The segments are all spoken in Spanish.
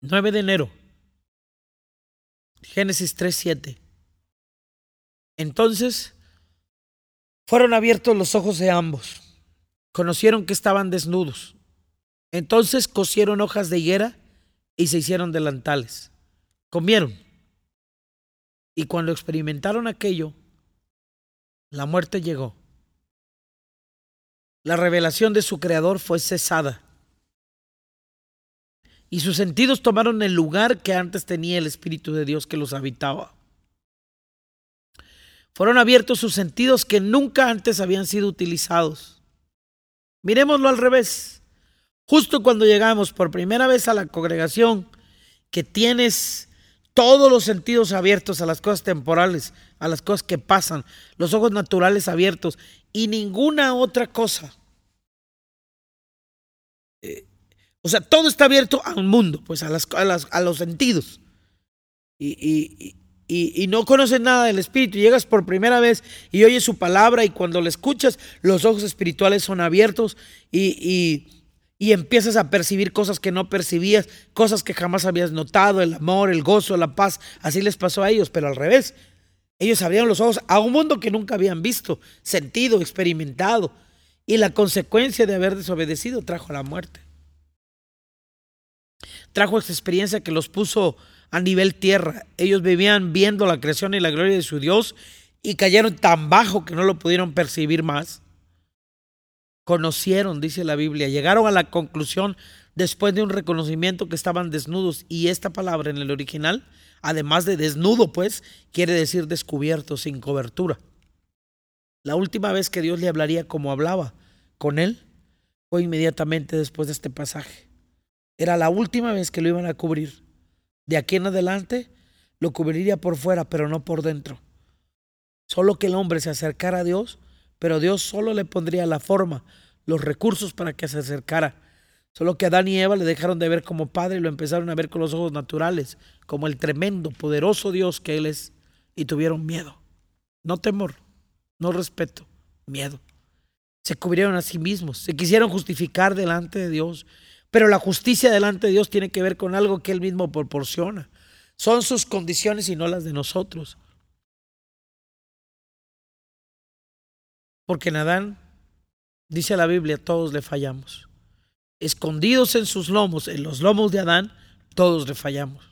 9 de enero. Génesis 3:7. Entonces fueron abiertos los ojos de ambos. Conocieron que estaban desnudos. Entonces cosieron hojas de higuera y se hicieron delantales. Comieron. Y cuando experimentaron aquello, la muerte llegó. La revelación de su creador fue cesada. Y sus sentidos tomaron el lugar que antes tenía el Espíritu de Dios que los habitaba. Fueron abiertos sus sentidos que nunca antes habían sido utilizados. Miremoslo al revés. Justo cuando llegamos por primera vez a la congregación, que tienes todos los sentidos abiertos a las cosas temporales, a las cosas que pasan, los ojos naturales abiertos y ninguna otra cosa. O sea, todo está abierto al mundo, pues a, las, a, los sentidos. Y, y, no conoces nada del Espíritu, llegas por primera vez y oyes su palabra y cuando la escuchas, los ojos espirituales son abiertos y, y empiezas a percibir cosas que no percibías, cosas que jamás habías notado, el amor, el gozo, la paz. Así les pasó a ellos, pero al revés. Ellos abrieron los ojos a un mundo que nunca habían visto, sentido, experimentado. Y la consecuencia de haber desobedecido trajo la muerte. Trajo esta experiencia que los puso a nivel tierra. Ellos vivían viendo la creación y la gloria de su Dios y cayeron tan bajo que no lo pudieron percibir más. Conocieron, dice la Biblia, llegaron a la conclusión después de un reconocimiento que estaban desnudos y esta palabra en el original además de desnudo, pues, quiere decir descubierto, sin cobertura. La última vez que Dios le hablaría como hablaba con él fue inmediatamente después de este pasaje. Era la última vez que lo iban a cubrir. De aquí en adelante lo cubriría por fuera, pero no por dentro. Solo que el hombre se acercara a Dios, pero Dios solo le pondría la forma, los recursos para que se acercara Solo que Adán y Eva le dejaron de ver como padre y lo empezaron a ver con los ojos naturales, como el tremendo, poderoso Dios que Él es, y tuvieron miedo. No temor, no respeto, miedo. Se cubrieron a sí mismos, se quisieron justificar delante de Dios, pero la justicia delante de Dios tiene que ver con algo que Él mismo proporciona. Son sus condiciones y no las de nosotros. Porque en Adán, dice la Biblia, todos le fallamos escondidos en sus lomos, en los lomos de Adán, todos le fallamos.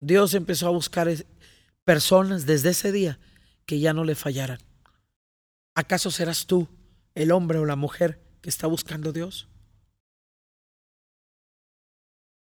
Dios empezó a buscar personas desde ese día que ya no le fallaran. ¿Acaso serás tú el hombre o la mujer que está buscando a Dios?